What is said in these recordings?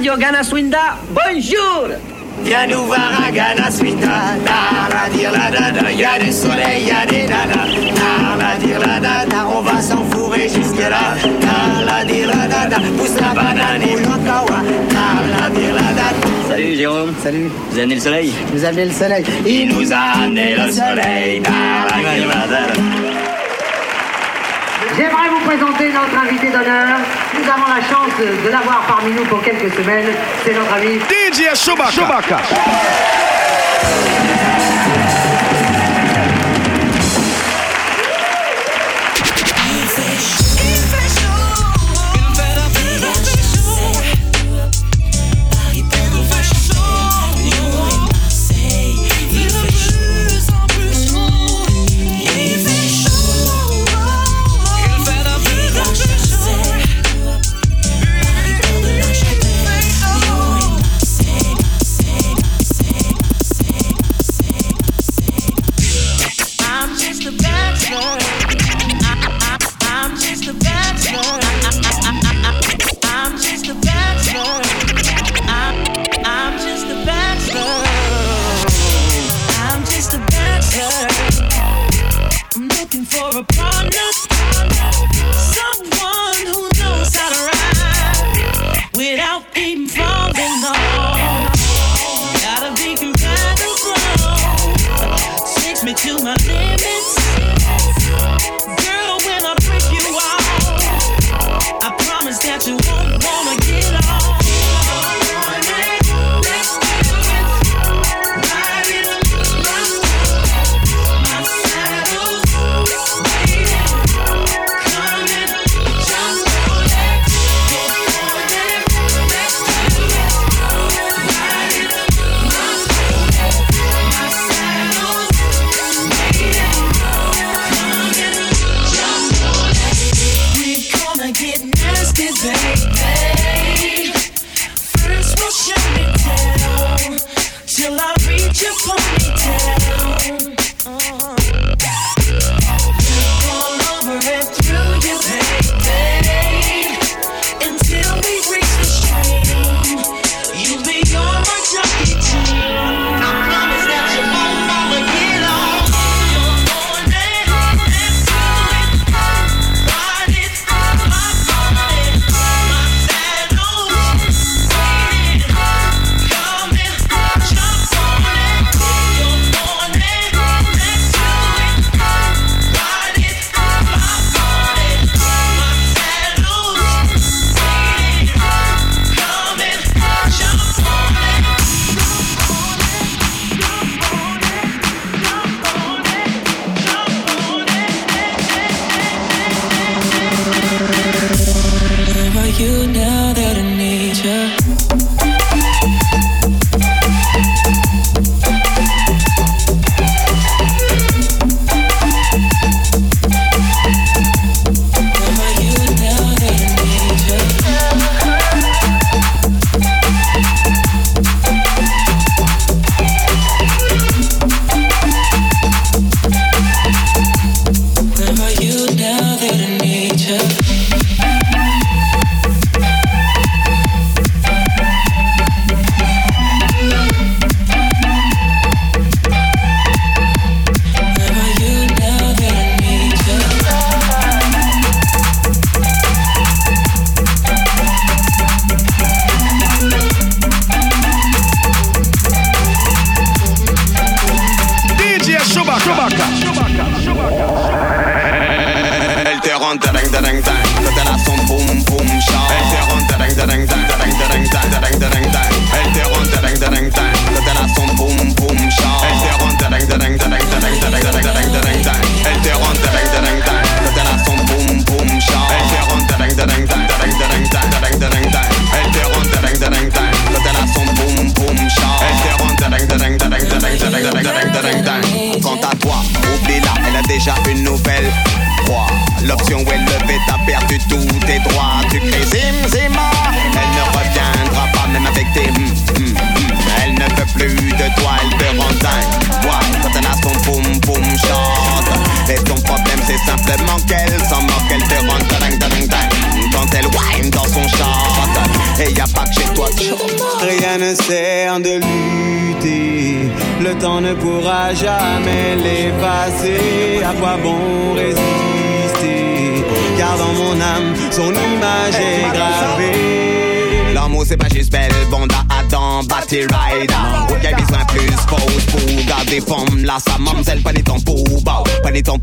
Radio Ganaswinda, bonjour Viens nous voir à Ganaswinda, Na la dada, y a du soleil, y a des nanas, Na la dada, on va s'enfourrer jusque là, Na la dada, pousse la banane et l'okawa, Na la dada. Salut Jérôme. Salut. Vous avez le soleil Il nous a le soleil. Il nous a amené le soleil. J'aimerais vous présenter notre invité d'honneur, nous avons la chance de, l'avoir parmi nous pour quelques semaines. C'est notre ami DJ Chewbacca.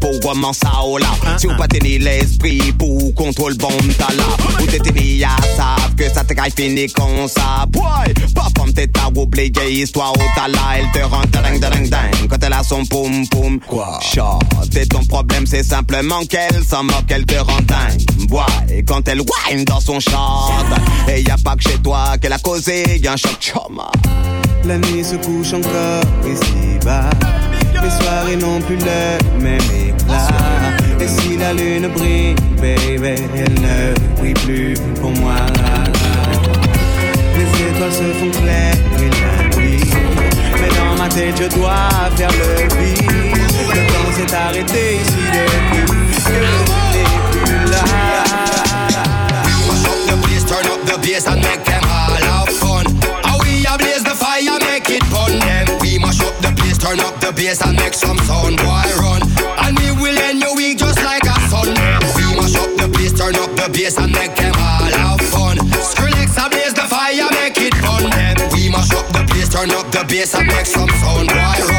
Pour ça au oh Si vous pas tenir l'esprit pour contrôler bon t'as la Ou t'es tenu à savent que ça te caille fini comme ça Boy, papa t'es à oublier histoire au oh, t'as Elle te rend ding ding ding quand elle a son poum poum Quoi Chat, c'est ton problème c'est simplement qu'elle s'en moque, Elle te rend dingue Boy, quand elle whine dans son char Et y a pas que chez toi qu'elle a causé y un choc choma La nuit se couche encore ici bas les soirées n'ont plus le même éclat. Et si la lune brille, baby, elle ne brille plus pour moi. Les étoiles se font claires la Mais dans ma tête, je dois faire le vide. Le temps s'est arrêté ici depuis que je n'ai plus là. up turn up the bass and make Turn up the bass and make some sound, boy, run. And we will end your week just like a sun. We mash up the place, turn up the bass and make them all have fun. Skrillex blaze the fire, make it fun. We mash up the place, turn up the bass and make some sound, boy, run.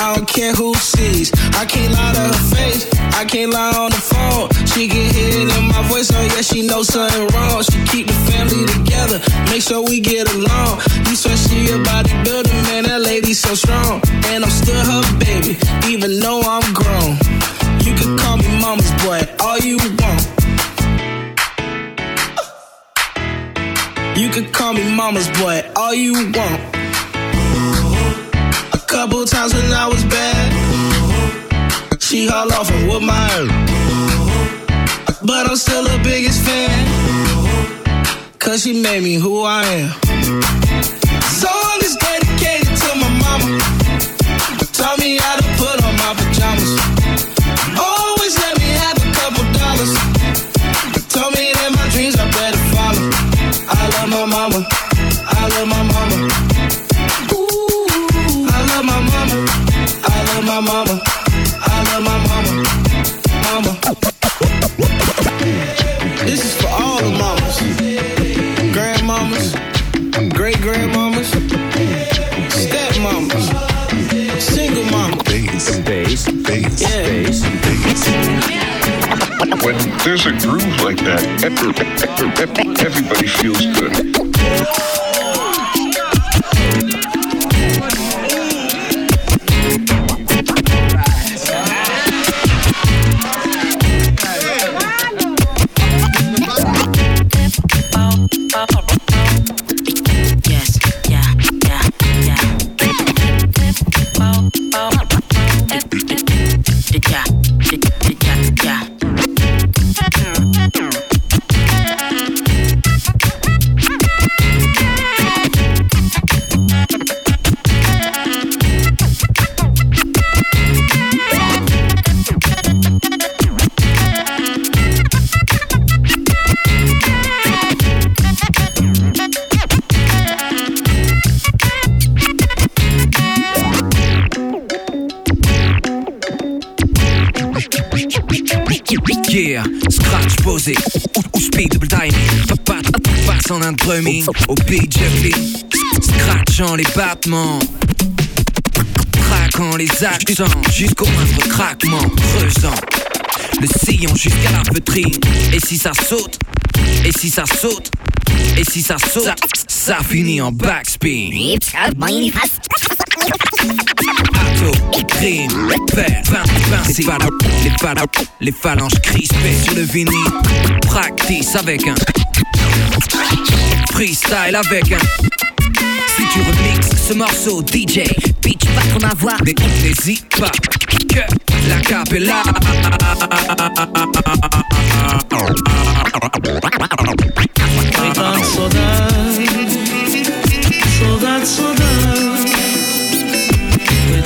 I don't care who sees. I can't lie to her face. I can't lie on the phone. She can hear it in my voice. Oh yeah, she knows something wrong. She keep the family together. Make sure we get along. You swear she a bodybuilder, man. That lady so strong. And I'm still her baby, even though I'm grown. You can call me mama's boy, all you want. You can call me mama's boy, all you want. Couple times when I was bad, she hauled off and whoop my ear. But I'm still her biggest fan, cause she made me who I am. Song is dedicated to my mama, taught me how to put on my pajamas. mama. I love my mama. Mama. This is for all the mamas. Grandmamas. Great grandmamas. Stepmamas. Single mamas. Bass. Bass. Yeah. Bass. Bass. When there's a groove like that, everybody feels good. scratch posé ou, speed double timing. Papa passe en un drumming au beat Scratchant les battements. Craquant les accents jusqu'au moindre craquement. Creusant le sillon jusqu'à la feutrine. Et si ça saute, et si ça saute, et si ça saute, ça, finit en backspin crime, père, les, phalanges, les, phalanges, les phalanges crispées sur le vinyle. Practice avec un freestyle avec un. Si tu remixes ce morceau, DJ, bitch, va avoir Mais N'hésite pas que la capella. Soda, soda, soda.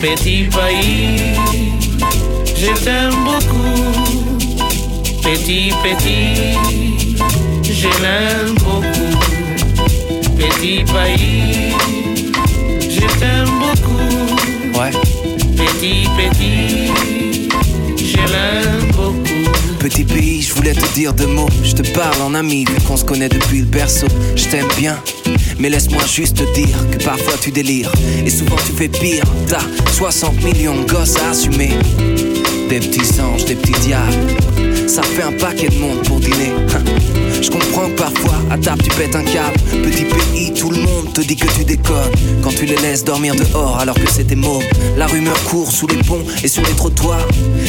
Petit pays, je t'aime beaucoup. Petit, petit, je l'aime beaucoup. Petit pays, je t'aime beaucoup. Ouais. Petit, petit, je l'aime Petit pays, je voulais te dire deux mots. Je te parle en ami, vu qu'on se connaît depuis le berceau. Je t'aime bien, mais laisse-moi juste te dire que parfois tu délires. Et souvent tu fais pire. T'as 60 millions de gosses à assumer. Des petits anges, des petits diables. Ça fait un paquet de monde pour dîner. Hein. Je comprends que parfois, à table, tu pètes un câble. Petit pays, tout le monde te dit que tu déconnes. Quand tu les laisses dormir dehors alors que c'était maux. La rumeur court sous les ponts et sur les trottoirs.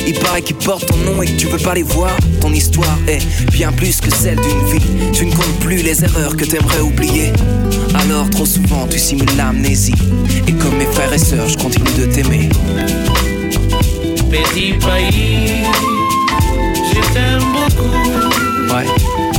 Il paraît qu'ils portent ton nom et que tu veux pas les voir. Ton histoire est bien plus que celle d'une vie. Tu ne comptes plus les erreurs que t'aimerais oublier. Alors trop souvent tu simules l'amnésie Et comme mes frères et sœurs je continue de t'aimer Petit pays, je t'aime beaucoup Ouais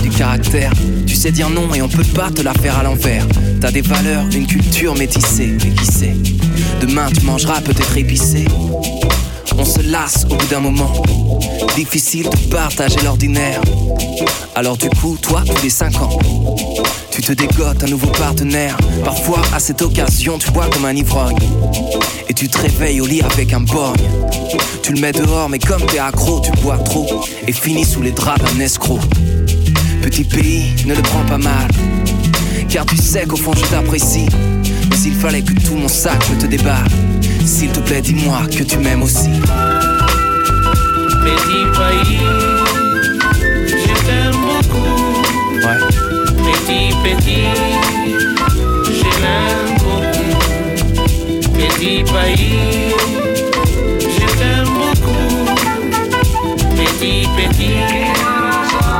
du caractère. Tu sais dire non et on peut pas te la faire à l'envers. T'as des valeurs, une culture métissée, mais qui sait Demain tu mangeras peut-être épicé. On se lasse au bout d'un moment. Difficile de partager l'ordinaire. Alors du coup, toi, tous les 5 ans, tu te dégotes un nouveau partenaire. Parfois, à cette occasion, tu bois comme un ivrogne. Et tu te réveilles au lit avec un borgne. Tu le mets dehors, mais comme t'es accro, tu bois trop. Et finis sous les draps d'un escroc. Petit pays, ne le prends pas mal. Car tu sais qu'au fond je t'apprécie. s'il fallait que tout mon sac te déballe, s'il te plaît, dis-moi que tu m'aimes aussi. Petit pays, je t'aime beaucoup. Petit, petit, je t'aime beaucoup. Petit pays, je t'aime beaucoup. Petit, petit.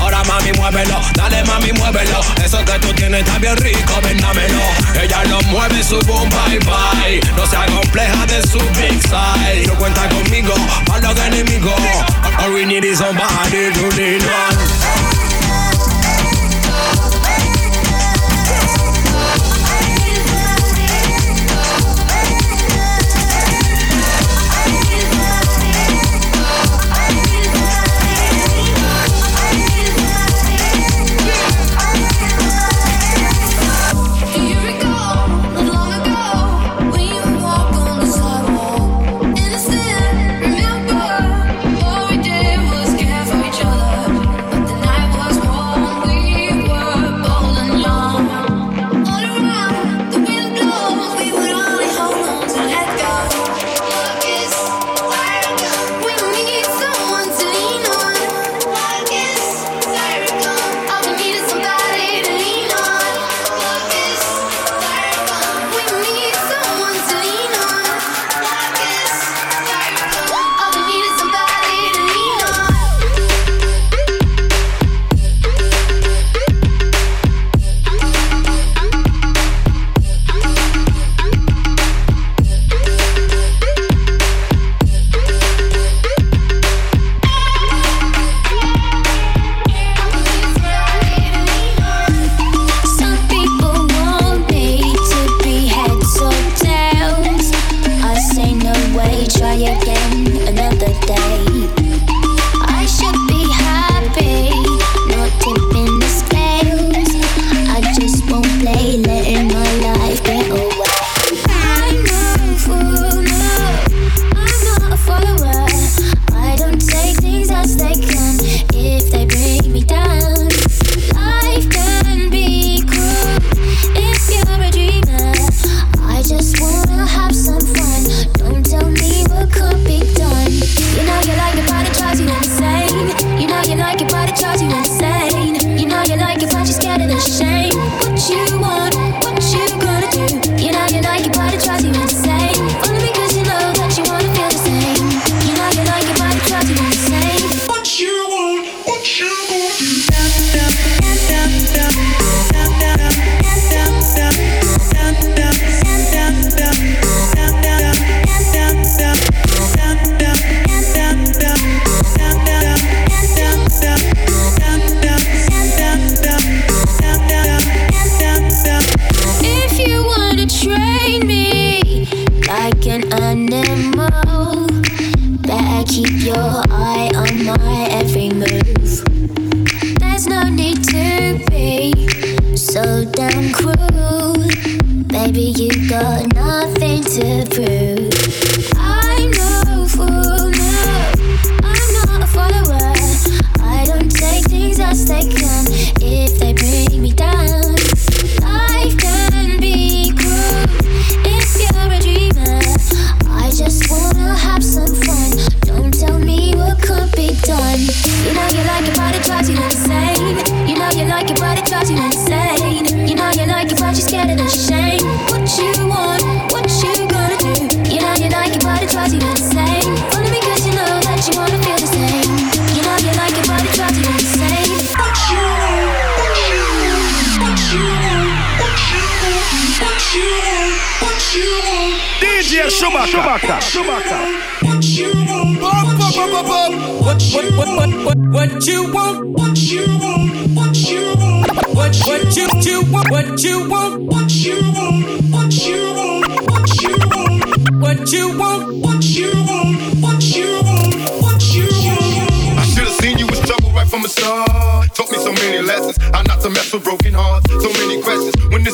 Ahora mami, muévelo, dale mami, muévelo. Eso que tú tienes está bien rico, ven Ella lo mueve, su boom, bye bye. No sea compleja de su big side, No cuenta conmigo, para de enemigos. All we need is somebody to lean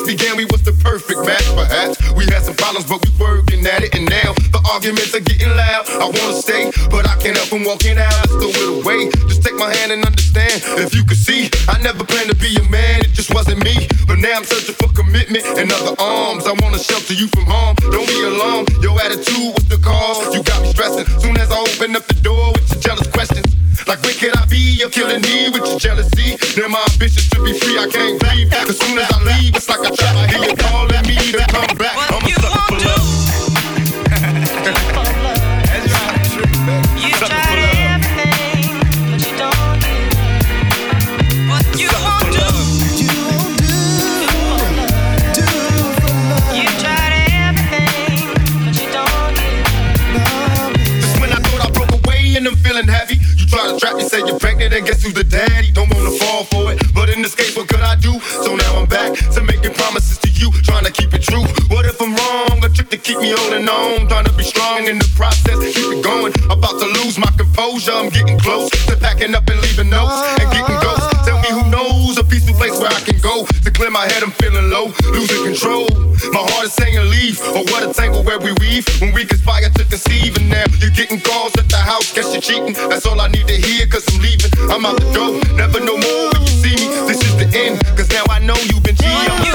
began, we was the perfect match, perhaps. We had some problems, but we working at it, and now the arguments are getting loud. I wanna stay, but I can't help from walking out. I throw will away. Just take my hand and understand. If you could see, I never planned to be a man, it just wasn't me. But now I'm searching for commitment and other arms. I wanna shelter you from harm. Don't be alarmed, your attitude was the cause. You got me stressing. Soon as I open up the door with your jealous questions, like, we can I? You're killing me with your jealousy. Now my ambitions to be free, I can't breathe. As soon as I leave, it's like a trap. I hear you calling. and guess who's the daddy? Don't wanna fall for it, but in the case, what could I do? So now I'm back to making promises to you, trying to keep it true to keep me holding on. Trying to be strong in the process, keep it going. About to lose my composure, I'm getting close to packing up and leaving notes and getting ghosts. Tell me who knows a peaceful place where I can go to clear my head. I'm feeling low, losing control. My heart is saying leaf, or what a tangle where we weave when we conspire to conceive. And now you're getting calls at the house, guess you're cheating. That's all I need to hear, cause I'm leaving. I'm out the door, never no more when you see me. This is the end, cause now I know you've been cheating.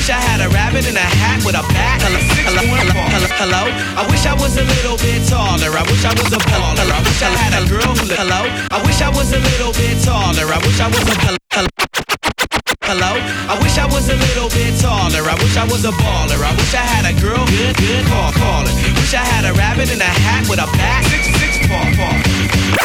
wish I had a rabbit in a hat with a bat. Hello, hello, hello, hello, I wish I was a little bit taller. I wish I was a baller. I wish I had a girl who hello. I wish I was a little bit taller. I wish I was a hello. Hello, I wish I was a little bit taller. I wish I was a baller. I wish I had a girl good, good call, caller. Wish I had a rabbit in a hat with a bat. Six, six, four, four.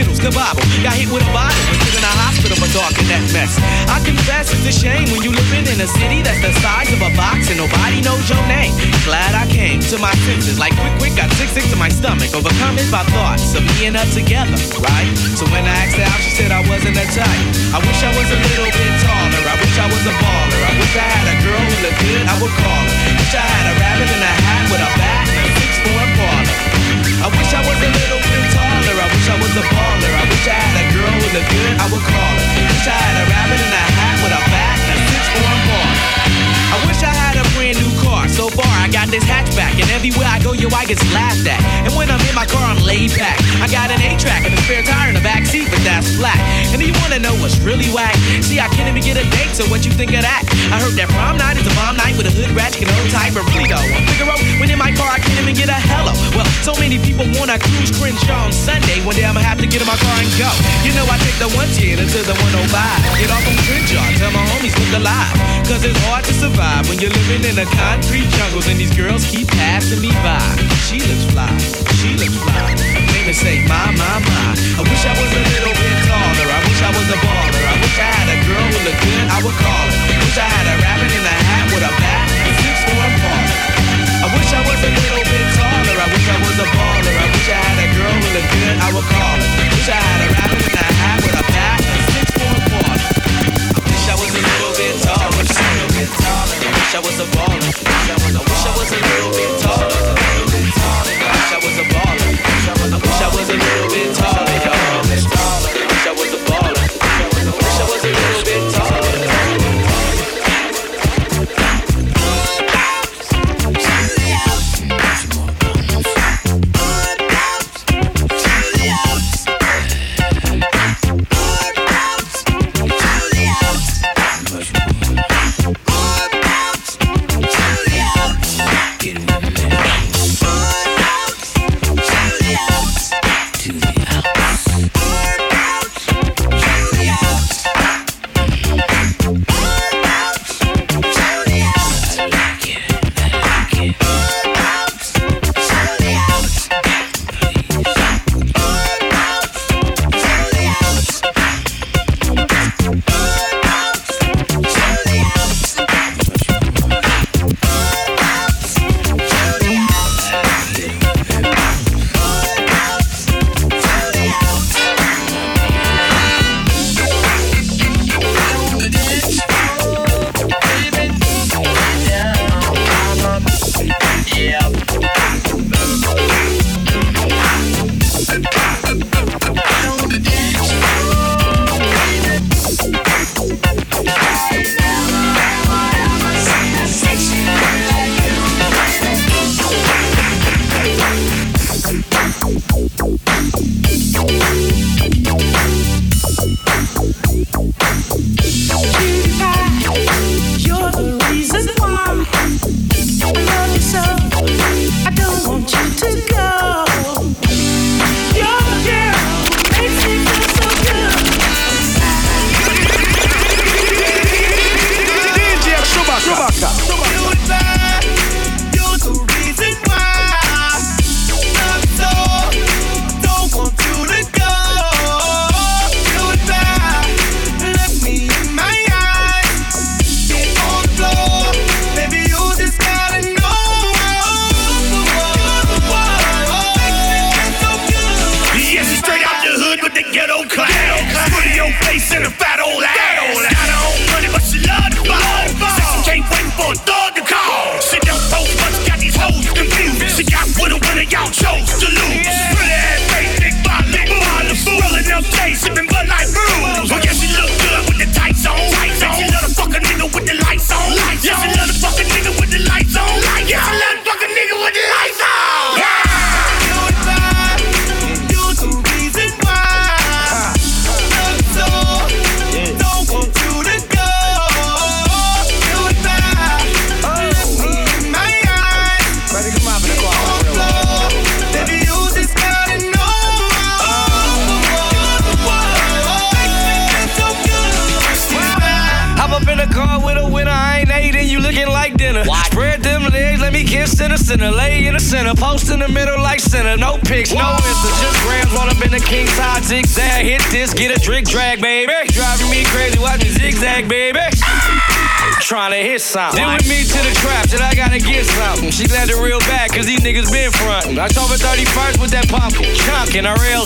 Skittles, the Bible. Got hit with a bottle you're in a hospital for in that mess. I confess it's a shame when you living in a city that's the size of a box and nobody knows your name. Glad I came to my senses. Like quick, quick, got sick, sick to my stomach. Overcome it by thoughts of me and her together, right? So when I asked her out, she said I wasn't that type. I wish I was a little bit taller. I wish I was a baller. I wish I had a girl who looked good. I would call her. Wish I had a rabbit in a hat with a bat and a six-foot I wish I was a little bit taller wish I was a baller. I wish I had a girl with a good, I would call her. Wish I had a rabbit in a hat with a bat and a 6 a bar. I wish I had a brand new car. So far, I got this hatchback, and everywhere I go, yo, I get laughed at. And when I'm in my car, I'm laid back. I got an 8-track and a spare tire in the back seat, but that's flat. And do you wanna know what's really whack? See, I can't even get a date, so what you think of that? I heard that prom night is a bomb night with a hood ratchet and old type of Pluto. Figaro, when in my car, I can't even get a hell so many people want to cruise Crenshaw Sunday. One day I'ma have to get in my car and go. You know I take the 110 until the 105. Get off on Crenshaw, tell my homies look alive. Cause it's hard to survive when you're living in a concrete jungle and these girls keep passing me by. She looks fly, she looks fly. Make say my, my, my. I wish I was a little bit taller. I wish I was a baller. I wish I had a girl who looked good. I would call her. Wish I had a rabbit in a hat with a bat six I wish I was a little bit a baller. I wish I had a girl really good, I would call her. Wish I had a rapper in a hat with a bat and six I wish I was a little bit taller, just a little bit taller. I wish I was a baller. Wish I was a, wish I was a little bit taller, a little bit taller. I wish I was a baller. I wish I was a little bit taller.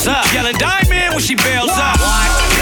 bells up. Yelling diamond when she bails up. What?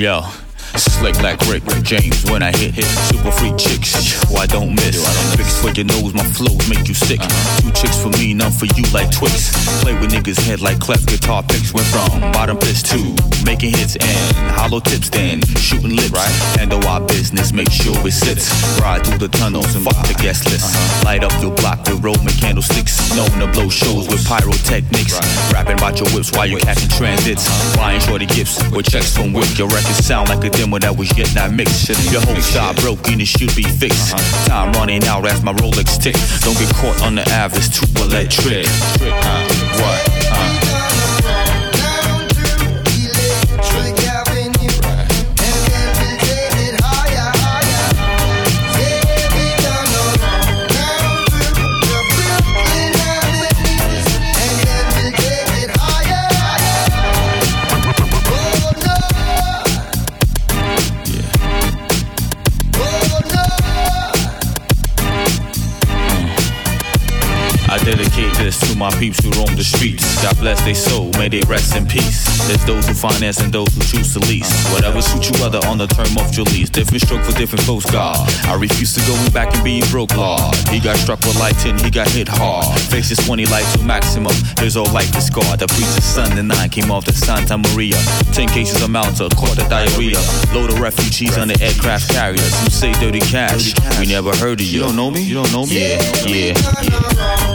Yeah slick like Rick James. When I hit, hit super free chicks. Oh, don't miss. I don't fix for your nose, my flows make you sick. Two chicks for me, none for you like Twix. Play with niggas head like cleft guitar picks. Went from bottom piss to making hits and hollow tips, then shooting lips. Right? Handle our business, make sure it sits. Ride through the tunnels and fuck the guest list. Light up your block with Roman candlesticks. Known to blow shows with pyrotechnics. Rapping about your whips while you're catching transits. Flying Buying shorty gifts with checks from Wick. Your records sound like a demo that that was yet not mixed. Your whole side broken; it should be fixed. Uh-huh. Time running out, As my Rolex ticks, Don't get caught on the average, too electric. What? Uh. This to my peeps who roam the streets. God bless their soul, may they rest in peace. There's those who finance and those who choose to lease. Whatever suits you other on the term of your lease. Different stroke for different folks, God. I refuse to go back and be broke law. He got struck with lightning, he got hit hard. Faces 20 light to maximum. His old life is scarred. The preacher's son and I came off to Santa Maria. Ten cases of Malta, caught a diarrhea. Load of refugees on the aircraft carriers. You say dirty cash? We never heard of you. You don't know me? You don't know me? Yeah, yeah. yeah.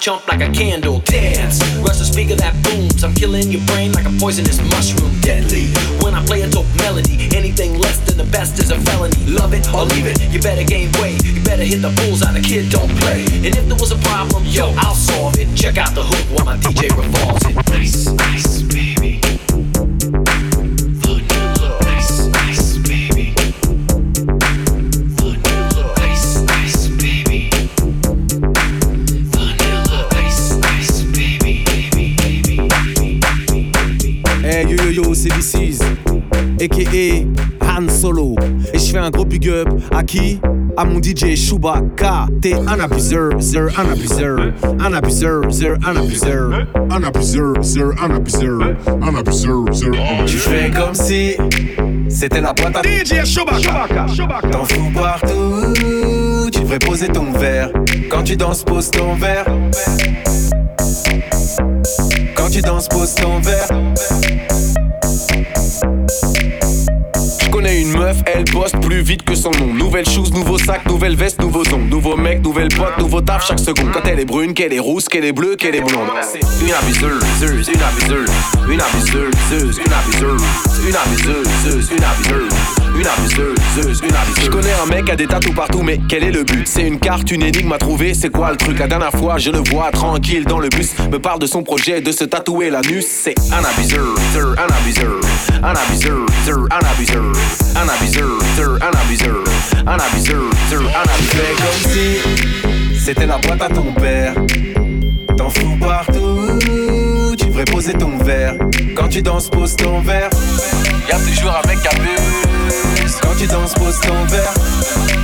jump like a candle. a.k.a. Han Solo. Et je fais un gros big up à qui à mon DJ Chewbacca. T'es un abuseur, zer, un abuseur, un abuseur, zer, un abuseur, un abuseur, zer, un abuseur, un abuseur, Tu fais comme si c'était la boîte à DJ Chewbacca. T'en fous partout, tu devrais poser ton verre. Quand tu danses, pose ton verre. Quand tu danses, pose ton verre elle bosse plus vite que son nom. Nouvelle chose, nouveau sac, nouvelle veste, nouveau son. Nouveau mec, nouvelle pote, nouveau taf chaque seconde. Quand elle est brune, qu'elle est rousse, qu'elle est bleue, qu'elle est blonde. Une abuseuse, une abuseuse, une abuseuse, une abuseuse, une abuseuse, une abuseuse. Une abuseuse, une abuseuse. Je connais un mec à des tatous partout, mais quel est le but C'est une carte, une énigme à trouver, c'est quoi le truc La dernière fois, je le vois tranquille dans le bus, me parle de son projet de se tatouer l'anus. C'est un abuseur, un abuseur, un abuseur, un abuseur, un abuseur abuseur, un abuseur, un abuseur, un abuseur. comme si c'était la boîte à ton père. T'en fous partout, tu devrais poser ton verre. Quand tu danses, pose ton verre. Y'a toujours un mec à Quand tu danses, pose ton verre.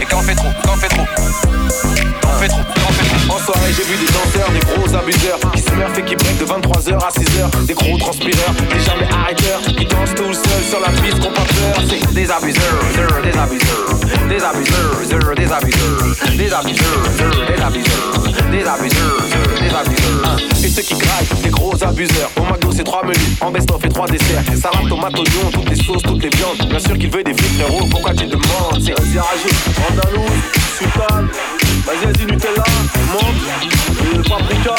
Et quand on fait trop, quand on fait trop, quand on fait trop j'ai vu des danseurs, des gros abuseurs qui se qui break de 23h à 6h. Des gros transpireurs, des jamais arrêteurs qui dansent tout seuls sur la piste qu'on pas peur. C'est des abuseurs, des abuseurs, des abuseurs, des abuseurs, des abuseurs, des abuseurs des abuseurs, des abuseurs. Et ceux qui graillent, des gros abuseurs. Au McDo, c'est trois menus, en best-of et trois desserts. Salade, tomate, oignon, toutes les sauces, toutes les viandes. Bien sûr qu'il veut des frites, frérot, pourquoi tu demandes C'est un ziragé, andalou, sultane vas-y, vas-y, Nutella, menthe, euh, paprika.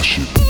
Washington.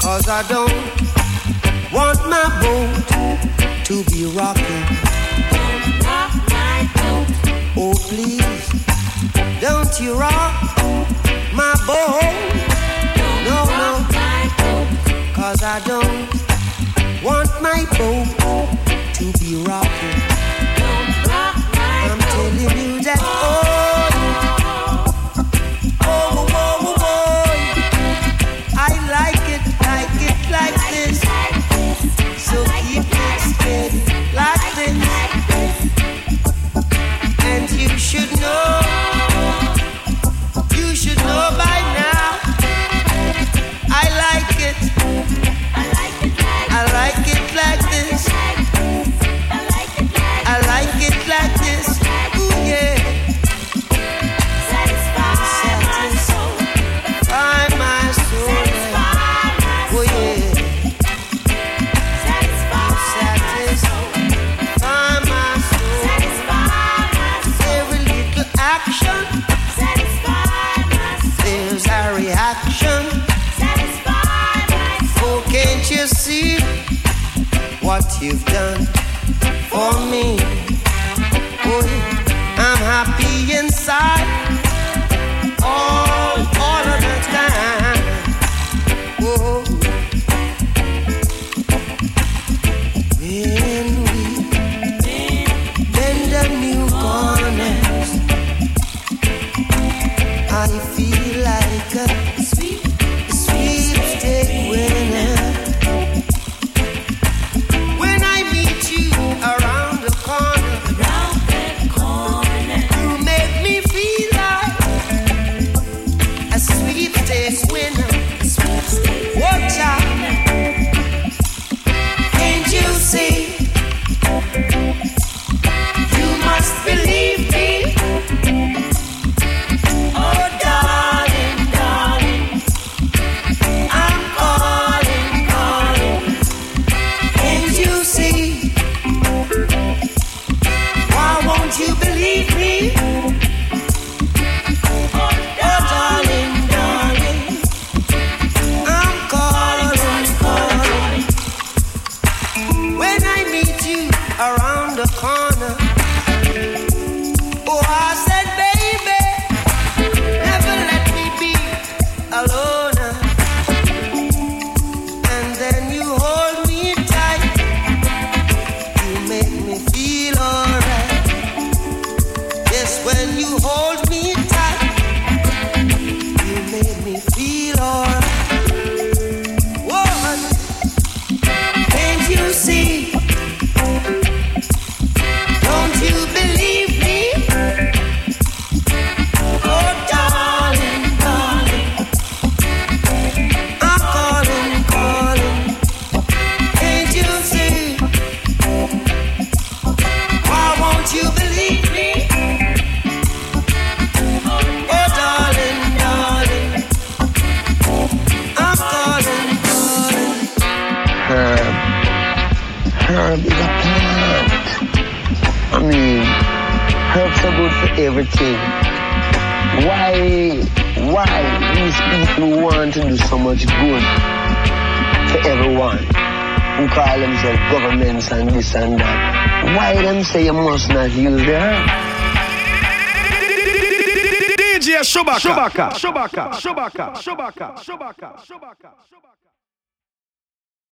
Cause I don't want my boat to be rocking. Oh, please, don't you rock my boat. No, no. Cause I don't want my boat to be rocking. you've done. Shubaka, Shubaka, Shubaka, Shubaka, Shubaka.